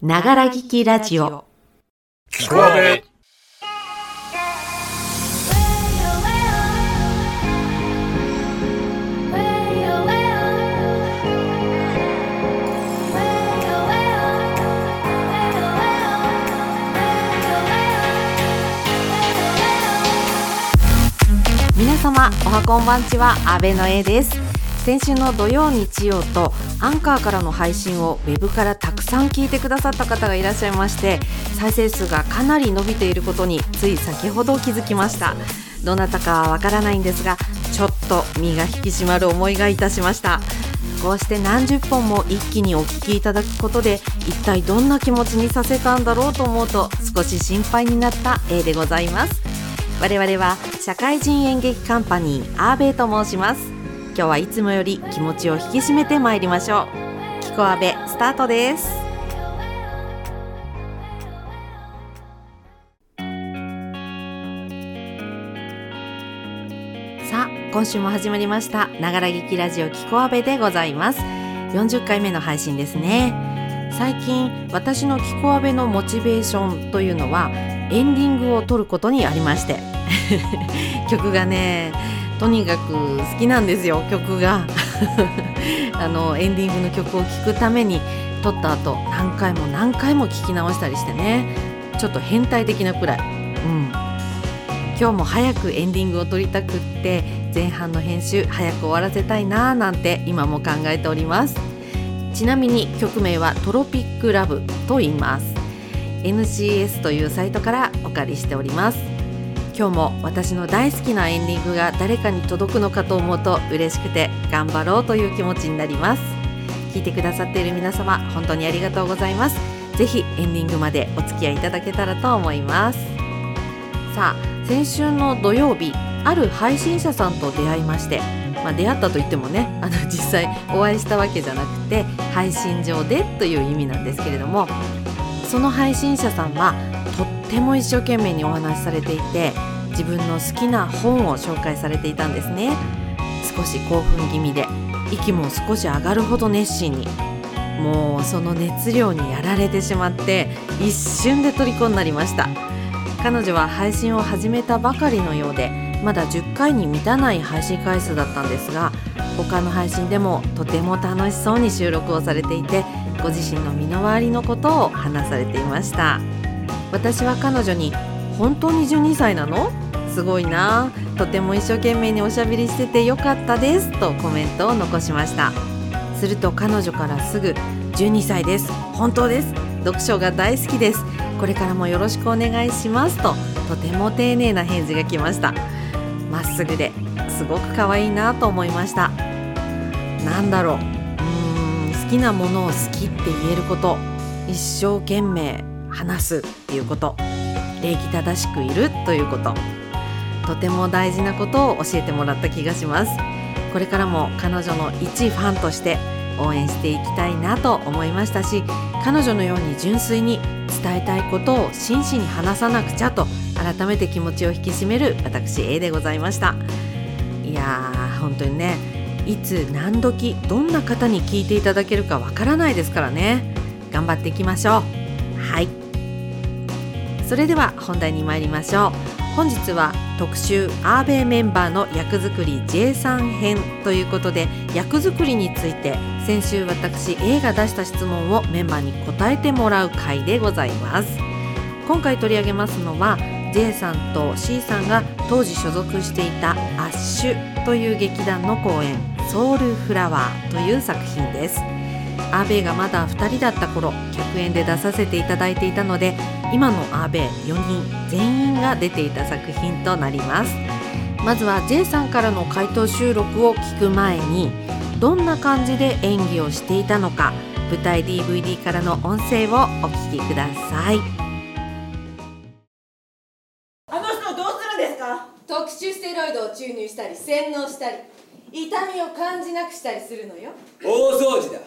ながら聞きラジオ。聞こえ皆様おはこんばんちは阿部の A です。先週の土曜日曜とアンカーからの配信をウェブからさん聞いてくださった方がいらっしゃいまして再生数がかなり伸びていることについ先ほど気づきました。どなたかはわからないんですがちょっと身が引き締まる思いがいたしました。こうして何十本も一気にお聞きいただくことで一体どんな気持ちにさせたんだろうと思うと少し心配になった A でございます。我々は社会人演劇カンパニーアーベイと申します。今日はいつもより気持ちを引き締めてまいりましょう。キコアベスタートです。さあ今週も始まりましたながら劇ラジオキコアベでございます。40回目の配信ですね。最近私のキコアベのモチベーションというのはエンディングを撮ることにありまして。曲がねとにかく好きなんですよ曲が。あのエンディングの曲を聴くために撮った後何回も何回も聴き直したりしてね。ちょっと変態的なくらい。うん。今日も早くエンディングを撮りたくって前半の編集早く終わらせたいなーなんて今も考えております。ちなみに曲名はトロピックラブと言います。NCS というサイトからお借りしております。今日も私の大好きなエンディングが誰かに届くのかと思うと嬉しくて頑張ろうという気持ちになります。聞いてくださっている皆様本当にありがとうございます。ぜひエンディングまでお付き合いいただけたらと思います。さあ先週の土曜日ある配信者さんと出会いましてまあ、出会ったといってもねあの実際お会いしたわけじゃなくて配信上でという意味なんですけれどもその配信者さんはとっても一生懸命にお話しされていて自分の好きな本を紹介されていたんですね。少し興奮気味で息も少し上がるほど熱心に。もうその熱量にやられてしまって一瞬で虜になりました。彼女は配信を始めたばかりのようでまだ10回に満たない配信回数だったんですが他の配信でもとても楽しそうに収録をされていてご自身の身の回りのことを話されていました。私は彼女に「本当に12歳なの？すごいな。とても一生懸命におしゃべりしててよかったです」とコメントを残しました。すると彼女からすぐ「12歳です。本当です。読書が大好きです。これからもよろしくお願いします」ととても丁寧な返事が来ました。まっすぐですごく可愛いなと思いました。なんだろう。うーん好きなものを好きって言えること。一生懸命話すっていうこと。礼儀正しくいるということ。とても大事なことを教えてもらった気がします。これからも彼女の一ファンとして応援していきたいなと思いましたし彼女のように純粋に伝えたいことを真摯に話さなくちゃと改めて気持ちを引き締める私 A でございました。いやー本当にねいつ何時どんな方に聞いていただけるかわからないですからね。頑張っていきましょう。はい。それでは本題に参りましょう。本日は特集アーベイメンバーの役作り J3 編ということで役作りについて先週私 A が出した質問をメンバーに答えてもらう回でございます。今回取り上げますのは J さんと C さんが当時所属していたアッシュという劇団の公演ソウルフラワーという作品です。アーベイがまだ2人だった頃100円で出させていただいていたので今のアーベイ4人全員が出ていた作品となります。まずは J さんからの回答収録を聞く前にどんな感じで演技をしていたのか舞台 DVD からの音声をお聞きください。あの人どうするんですか？特殊ステロイドを注入したり洗脳したり痛みを感じなくしたりするのよ。大掃除だ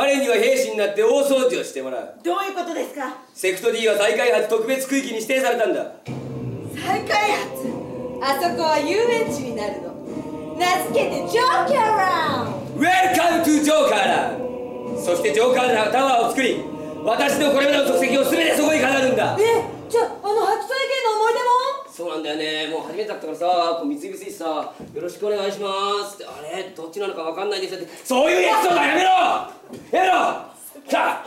彼には兵士になって大掃除をしてもらう。どういうことですか？セクト D は再開発特別区域に指定されたんだ。再開発？あそこは遊園地になるの。名付けてジョーカーラウン。Welcome to ジョーカーランそしてジョーカーラタワーを作り私のこれまでの足跡を全てそこに飾るんだ。えじゃああの白菜系の思い出もそうなんだよね。もう初めてだったからさこう三菱しさよろしくお願いします。ってあれ？どっちなのかわかんないですって。そういうやつとかやめろ！やめろ！さあ！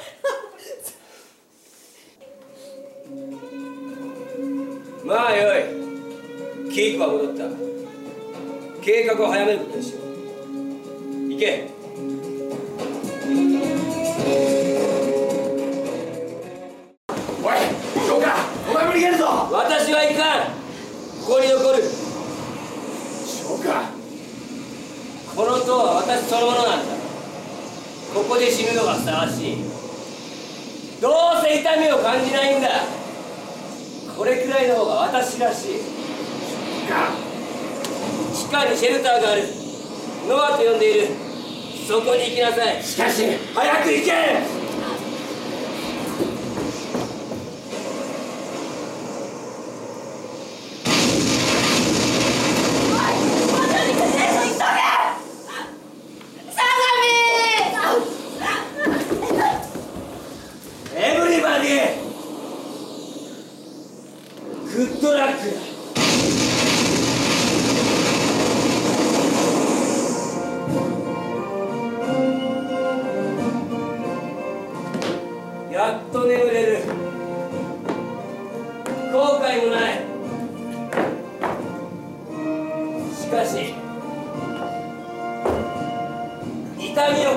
まあよい。稽古は戻った。計画を早めることにしよう。行け。おいどうかお前も逃げるぞ。私は行かんここに残る。そうか。この塔は私そのものなんだ。ここで死ぬのがふさわしい。どうせ痛みを感じないんだ。これくらいの方が私らしい。か。地下にシェルターがある。ノアと呼んでいる。そこに行きなさい。しかし早く行け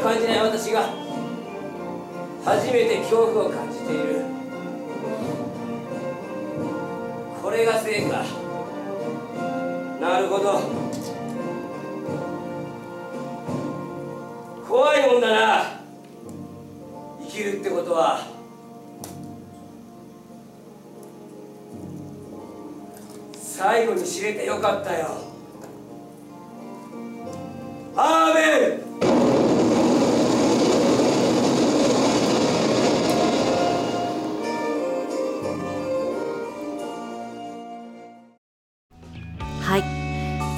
感じない私が初めて恐怖を感じている。これが正かなるほど。怖いもんだな。生きるってことは。最後に知れてよかったよ。アーメン。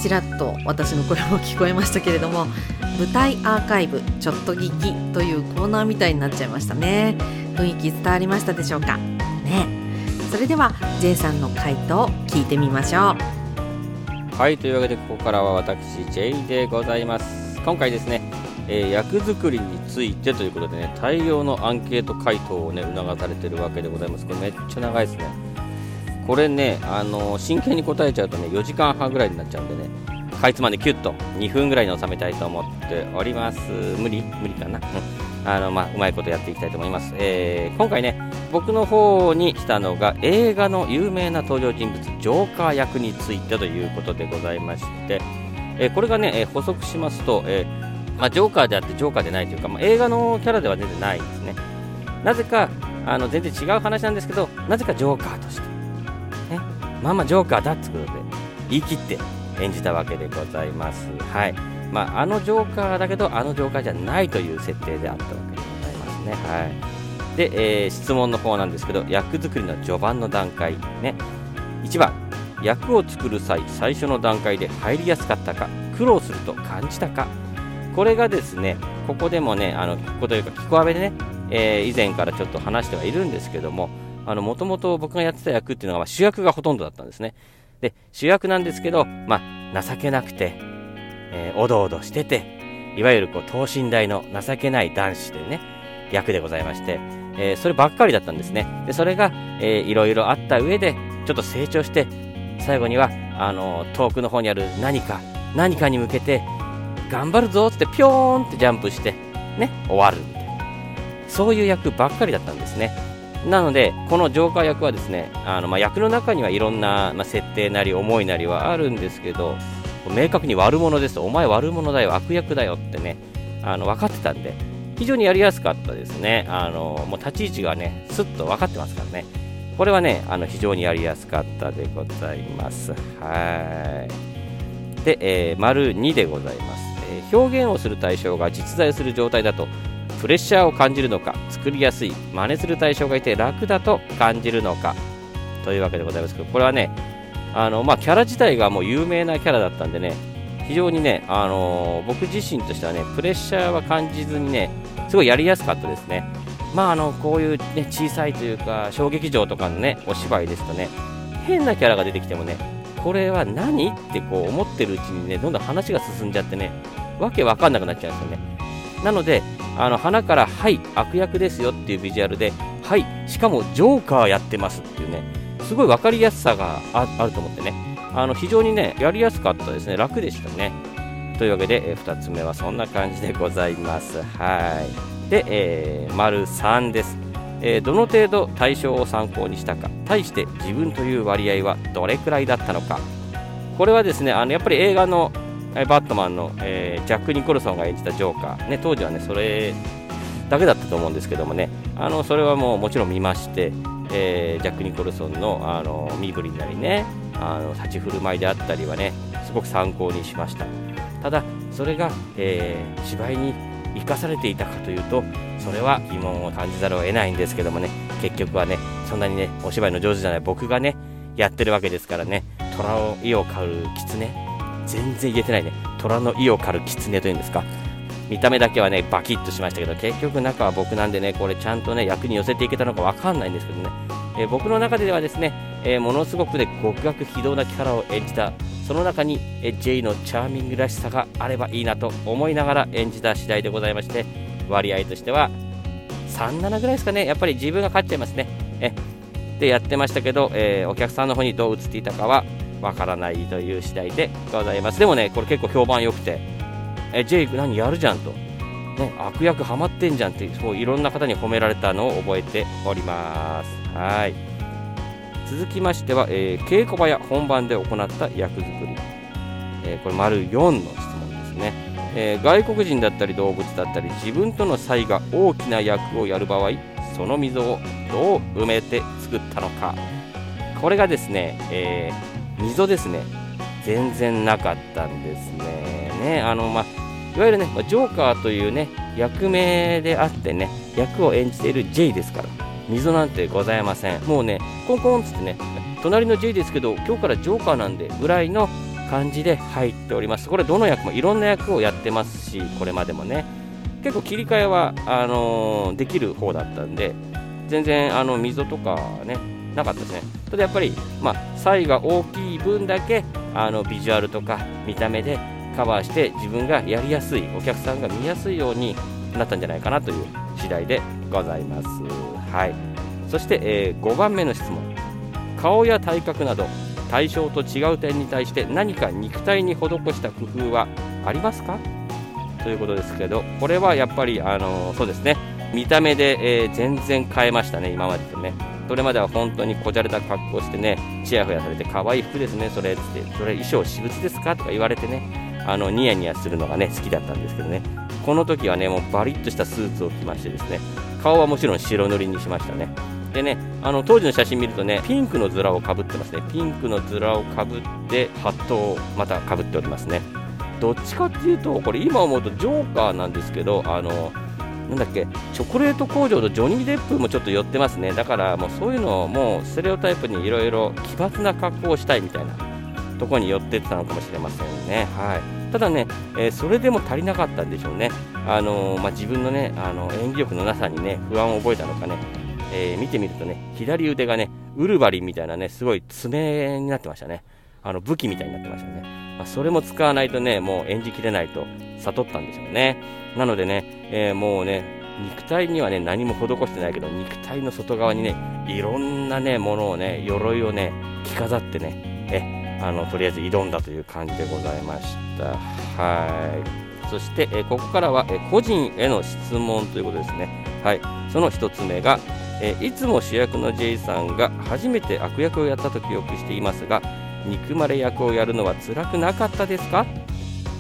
ちらっと私の声も聞こえましたけれども舞台アーカイブちょっと聞きというコーナーみたいになっちゃいましたね。雰囲気伝わりましたでしょうか？ね。それでは J さんの回答を聞いてみましょう。はいというわけでここからは私 J でございます。今回ですね、えー役作りについてということでね大量のアンケート回答をね促されてるわけでございます。これめっちゃ長いですね。これねあの真剣に答えちゃうとね4時間半ぐらいになっちゃうんでねかいつまんでキュッと2分ぐらいに収めたいと思っております。無理？無理かな、あのまあうまいことやっていきたいと思います、えー今回ね僕の方に来たのが映画の有名な登場人物ジョーカー役についてということでございまして、えーこれがね、えー補足しますと、えまあ、ジョーカーであってジョーカーでないというか、まあ、映画のキャラでは全然ないですね。なぜかあの全然違う話なんですけどなぜかジョーカーとして、まあまあジョーカーだってことで言い切って演じたわけでございます。はい。まあ、あのジョーカーだけどあのジョーカーじゃないという設定であったわけでございますね。はい。で、えー質問の方なんですけど役作りの序盤の段階ね。1番役を作る際最初の段階で入りやすかったか苦労すると感じたか。これがですねここでもねあのここというか聞こえでね、えー以前からちょっと話してはいるんですけどもあのもともと僕がやってた役っていうのがまあ主役がほとんどだったんですね。で主役なんですけど、まあ、情けなくて、えーおどおどしてていわゆるこう等身大の情けない男子でね役でございまして、えーそればっかりだったんですね。でそれが、えーいろいろあった上でちょっと成長して最後にはあの遠くの方にある何か何かに向けて頑張るぞってピョーンってジャンプしてね終わるみたいな。そういう役ばっかりだったんですね。なのでこのジョーカー役はですねあの、まあ、役の中にはいろんな、まあ、設定なり思いなりはあるんですけど明確に悪者ですお前悪者だよ悪役だよってねあの分かってたんで非常にやりやすかったですね。あのもう立ち位置がねすっと分かってますからね。これはねあの非常にやりやすかったでございます。はい。で、えー丸2でございます、えー表現をする対象が実在する状態だとプレッシャーを感じるのか作りやすい真似する対象がいて楽だと感じるのかというわけでございますけどこれはねあの、まあ、キャラ自体がもう有名なキャラだったんでね非常にね、あのー僕自身としてはねプレッシャーは感じずにねすごいやりやすかったですね。まああのこういう、ね、小さいというか小劇場とかのねお芝居ですとね変なキャラが出てきてもねこれは何ってこう思ってるうちにねどんどん話が進んじゃってねわけわかんなくなっちゃうんですよね。なのであの花から「はい悪役ですよ」っていうビジュアルで「はいしかもジョーカーやってます」っていうねすごい分かりやすさがあると思ってね。あの非常にねやりやすかったですね。楽でしたね。というわけで、え2つ目はそんな感じでございます。はい。で、えー、丸3です。えー、どの程度対象を参考にしたか。対して自分という割合はどれくらいだったのか。これはですねあのやっぱり映画のバットマンの、えー、ジャック・ニコルソンが演じたジョーカー、ね、当時はねそれだけだったと思うんですけどもね。あのそれはもうもちろん見まして、えー、ジャック・ニコルソンのあの身振りなりねあの立ち振る舞いであったりはねすごく参考にしました。ただそれが、えー、芝居に生かされていたかというとそれは疑問を感じざるを得ないんですけどもね。結局はねそんなにねお芝居の上手じゃない僕がねやってるわけですからね。虎の意を狩る狐全然言えてないね。虎の意を狩る狐というんですか。見た目だけはねバキッとしましたけど結局中は僕なんでねこれちゃんとね役に寄せていけたのか分かんないんですけどね、えー、僕の中ではですね、えー、ものすごくね極悪非道なキャラを演じたその中に、えー、J のチャーミングらしさがあればいいなと思いながら演じた次第でございまして割合としては37ぐらいですかね。やっぱり自分が勝っちゃいますね。えでやってましたけど、えお客さんの方にどう映っていたかはわからないという次第でございます。でもねこれ結構評判良くて。えジェイク何やるじゃんと、ね、悪役ハマってんじゃんってそういろんな方に褒められたのを覚えております。はい。続きましては、えー、稽古場や本番で行った役作り、えー、これ丸4の質問ですね、えー、外国人だったり動物だったり自分との差異が大きな役をやる場合その溝をどう埋めて作ったのか。これがですね、え溝ですね全然なかったんですねねあのまあいわゆるね、ジョーカーというね、役名であってね、役を演じている J ですから、溝なんてございません。もうね、コンコンっつってね、隣の J ですけど、今日からジョーカーなんで、ぐらいの感じで入っております。これ、どの役もいろんな役をやってますし、これまでもね、結構切り替えはあのー、できる方だったんで、全然あの溝とかね、なかったですね。ただやっぱり、まあ、差異が大きい分だけ、あのビジュアルとか見た目でカバーして自分がやりやすいお客さんが見やすいようになったんじゃないかなという次第でございます。はい、そして、えー、5番目の質問。顔や体格など対象と違う点に対して何か肉体に施した工夫はありますか？ということですけどこれはやっぱり、あのー、そうですね。見た目で、えー、全然変えましたね今までとね。それまでは本当にこじゃれた格好してねちやほやされて可愛い服ですねそれってそれ衣装私物ですかとか言われてねあのニヤニヤするのがね好きだったんですけどね。この時はねもうバリッとしたスーツを着ましてですね顔はもちろん白塗りにしましたね。でねあの当時の写真見るとねピンクのズラをかぶってますね。ピンクのズラをかぶってハットをまたかぶっておりますね。どっちかっていうとこれ今思うとジョーカーなんですけどあのなんだっけチョコレート工場とジョニー・デップもちょっと寄ってますね。だからもうそういうのをもうステレオタイプにいろいろ奇抜な格好をしたいみたいなところに寄ってったのかもしれませんね。はい。ただね、えー、それでも足りなかったんでしょうね、あのー、まあ、自分のねあの演技力のなさにね不安を覚えたのかね、えー、見てみるとね左腕がねウルヴァリンみたいなねすごい爪になってましたね。あの武器みたいになってましたね、まあ、それも使わないとねもう演じきれないと悟ったんでしょうね。なのでね、えもうね肉体にはね何も施してないけど肉体の外側にねいろんなねものをね鎧をね着飾ってねえあのとりあえず挑んだという感じでございました。はいそして、えここからは、え個人への質問ということですね。はい、その1つ目が、えいつも主役の J さんが初めて悪役をやったと記憶していますが憎まれ役をやるのは辛くなかったですか？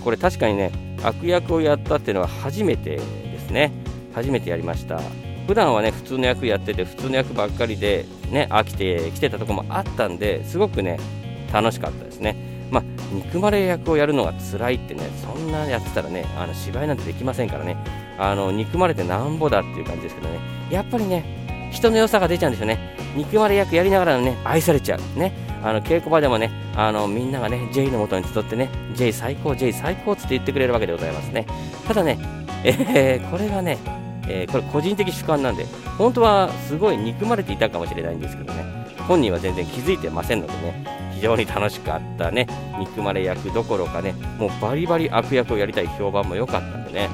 これ確かにね悪役をやったっていうのは初めてですね。初めてやりました。普段はね普通の役やってて普通の役ばっかりでね飽きてきてたとこもあったんですごくね楽しかったですね。まあ、憎まれ役をやるのが辛いってね、そんなやってたらね、あの芝居なんてできませんからね、あの憎まれてなんぼだっていう感じですけどね、やっぱりね、人の良さが出ちゃうんですよね。憎まれ役やりながらのね、愛されちゃう。ね。あの稽古場でもね、あのみんながね、J のもとに集ってね、J 最高、J 最高って言ってくれるわけでございますね。ただね、えー、これがね、えーこれ個人的主観なんで本当はすごい憎まれていたかもしれないんですけどね本人は全然気づいてませんのでね非常に楽しかったね憎まれ役どころかねもうバリバリ悪役をやりたい評判も良かったんでね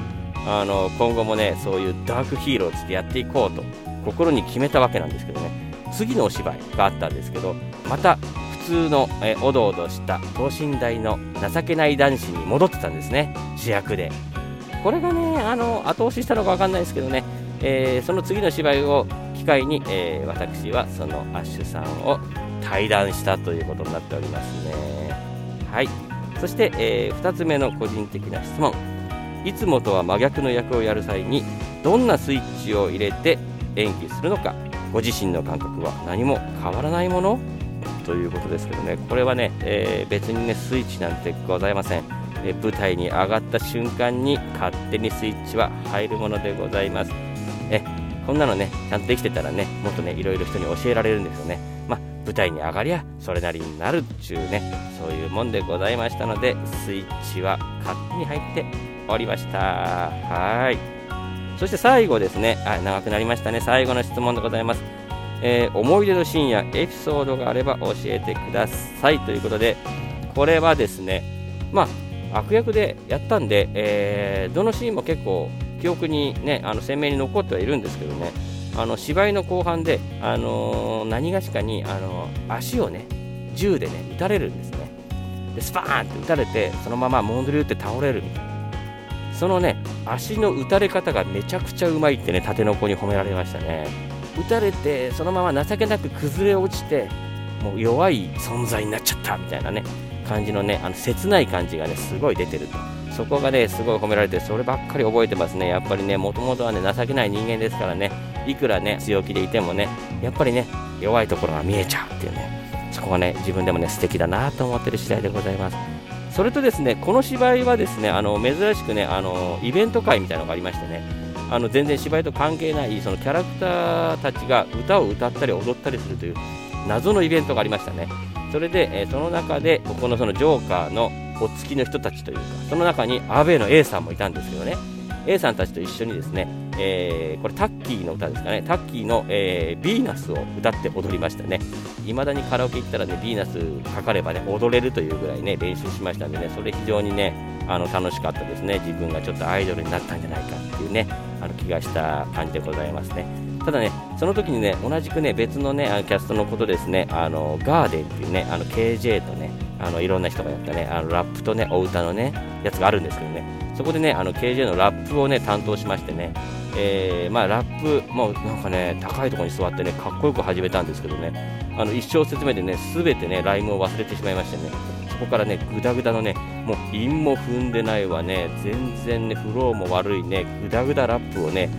あの今後もねそういうダークヒーローつってやっていこうと心に決めたわけなんですけどね。次のお芝居があったんですけどまた普通の、えおどおどした等身大の情けない男子に戻ってたんですね。主役で。これがねあの後押ししたのか分かんないですけどね、えーその次の芝居を機会に、えー私はそのアッシュさんを対談したということになっておりますね。はい。そして、え2つ目の個人的な質問。いつもとは真逆の役をやる際にどんなスイッチを入れて演技するのかご自身の感覚は何も変わらないもの？ということですけどね。これはね、えー別にねスイッチなんてございません、えー舞台に上がった瞬間に勝手にスイッチは入るものでございます。えこんなのねちゃんとできてたらねもっとねいろいろ人に教えられるんですよね。まあ舞台に上がりゃそれなりになるっちゅうねそういうもんでございましたのでスイッチは勝手に入っておりました。はい。そして最後ですね。あ長くなりましたね。最後の質問でございます。えー思い出のシーンやエピソードがあれば教えてください。ということでこれはですねまあ悪役でやったんで、えーどのシーンも結構記憶にねあの鮮明に残ってはいるんですけどね。あの芝居の後半で、あのー何がしかに、あの足をね銃でね撃たれるんですね。でスパーンって撃たれてそのままモンドリューって倒れるみたいな。そのね足の打たれ方がめちゃくちゃうまいってね縦の子に褒められましたね。打たれてそのまま情けなく崩れ落ちてもう弱い存在になっちゃったみたいなね感じのねあの切ない感じがねすごい出てると。そこがねすごい褒められてそればっかり覚えてますね。やっぱりねもともとはね情けない人間ですからねいくらね強気でいてもねやっぱりね弱いところが見えちゃうっていうねそこがね自分でもね素敵だなと思ってる次第でございます。それとですねこの芝居はですねあの珍しくねあのイベント会みたいなのがありましてねあの全然芝居と関係ないそのキャラクターたちが歌を歌ったり踊ったりするという謎のイベントがありましたね。それで、えーその中でここのそのジョーカーのお付きの人たちというかその中にアベの A さんもいたんですけどね。A さんたちと一緒にですね、えーこれタッキーの歌ですかね。タッキーの、えーヴィーナスを歌って踊りましたね。未だにカラオケ行ったらねヴィーナスかかればね踊れるというぐらいね練習しましたんでねそれ非常にねあの楽しかったですね。自分がちょっとアイドルになったんじゃないかっていうねあの気がした感じでございますね。ただねその時にね同じくね別のねあのキャストのことですねあのガーデンっていうねあの KJ とねあのいろんな人がやったねあのラップとねお歌のねやつがあるんですけどね。そこでねあの KJ のラップをね担当しましてねえーまあラップもうなんかね高いところに座ってねかっこよく始めたんですけどねあの一小節目でねすべてねライムを忘れてしまいましてねそこからねグダグダのねもう韻も踏んでないわね全然ねフローも悪いねグダグダラップをね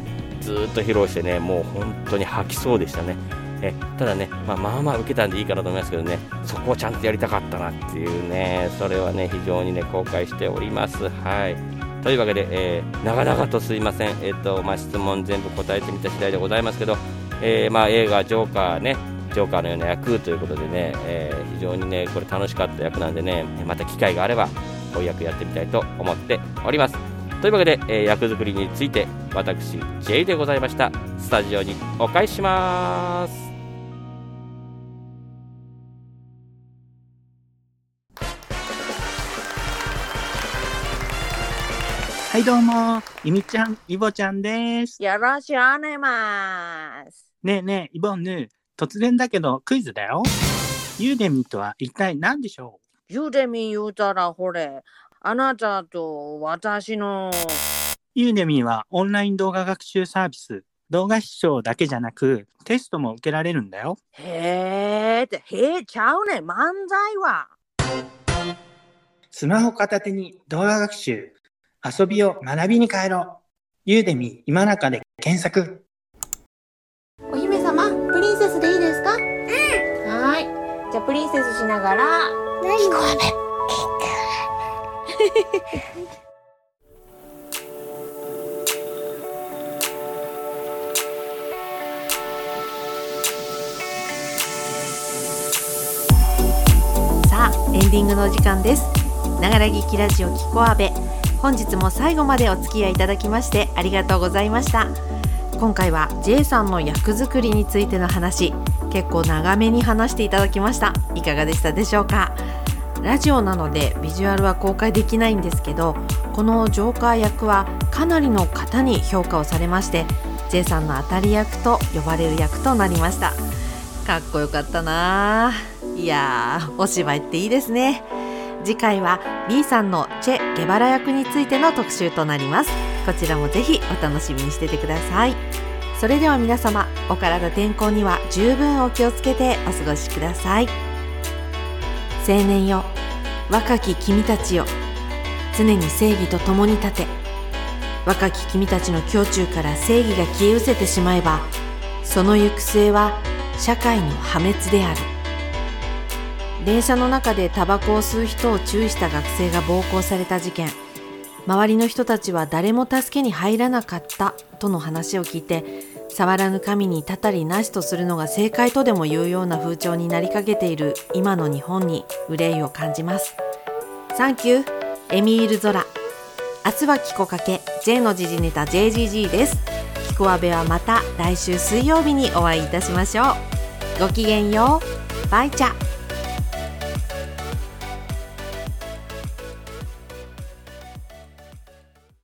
ずっと披露してねもう本当に吐きそうでしたね。えただね、まあ、まあまあ受けたんでいいかなと思いますけどねそこをちゃんとやりたかったなっていうねそれはね非常にね後悔しております。はい。というわけで、えー長々とすいません、えっとまあ、質問全部答えてみた次第でございますけど、えーまあ、映画「ジョーカーね」ジョーカーのような役ということでね、えー非常にねこれ楽しかった役なんでねまた機会があればこういう役やってみたいと思っております。というわけで、え役作りについて私 J でございました。スタジオにお返しします。はいどうも、ゆみちゃん、イボちゃんです。よろしくお願いします。ねえねえ、イボンヌ、突然だけどクイズだよ。ユーデミとは一体何でしょユーデミ言うたらほれ、あなたと私の、うユーデミはオンライン動画学習サービス。動画視聴だけじゃなく、テストも受けられるんだよ。へーって、へーちゃうねん、漫才は。スマホ片手に動画学習。遊びを学びに変えろ。ユーデミ今中で検索。お姫様、プリンセスでいいですか？うん。はーい。じゃあプリンセスしながら。聞こえ さあエンディングのお時間ですながら聞きラジオキコアベ本日も最後までお付き合いいただきましてありがとうございました。今回は J さんの役作りについての話結構長めに話していただきました。いかがでしたでしょうか？ラジオなのでビジュアルは公開できないんですけどこのジョーカー役はかなりの方に評価をされまして J さんの当たり役と呼ばれる役となりました。かっこよかったないやーお芝居っていいですね。次回は B さんのチェ・ゲバラ役についての特集となります。こちらもぜひお楽しみにしててください。それでは皆様お体健康には十分お気をつけてお過ごしください。青年よ若き君たちよ。常に正義と共に立て。若き君たちの胸中から正義が消え失せてしまえばその行く末は社会の破滅である。電車の中でタバコを吸う人を注意した学生が暴行された事件。周りの人たちは誰も助けに入らなかったとの話を聞いて触らぬ神にたたりなしとするのが正解とでも言うような風潮になりかけている今の日本に憂いを感じます。サンキューエミール・ゾラ明日はキコかけ J の時事ネタ JGG です。キコアベはまた来週水曜日にお会いいたしましょう。ごきげんよう。バイチャ。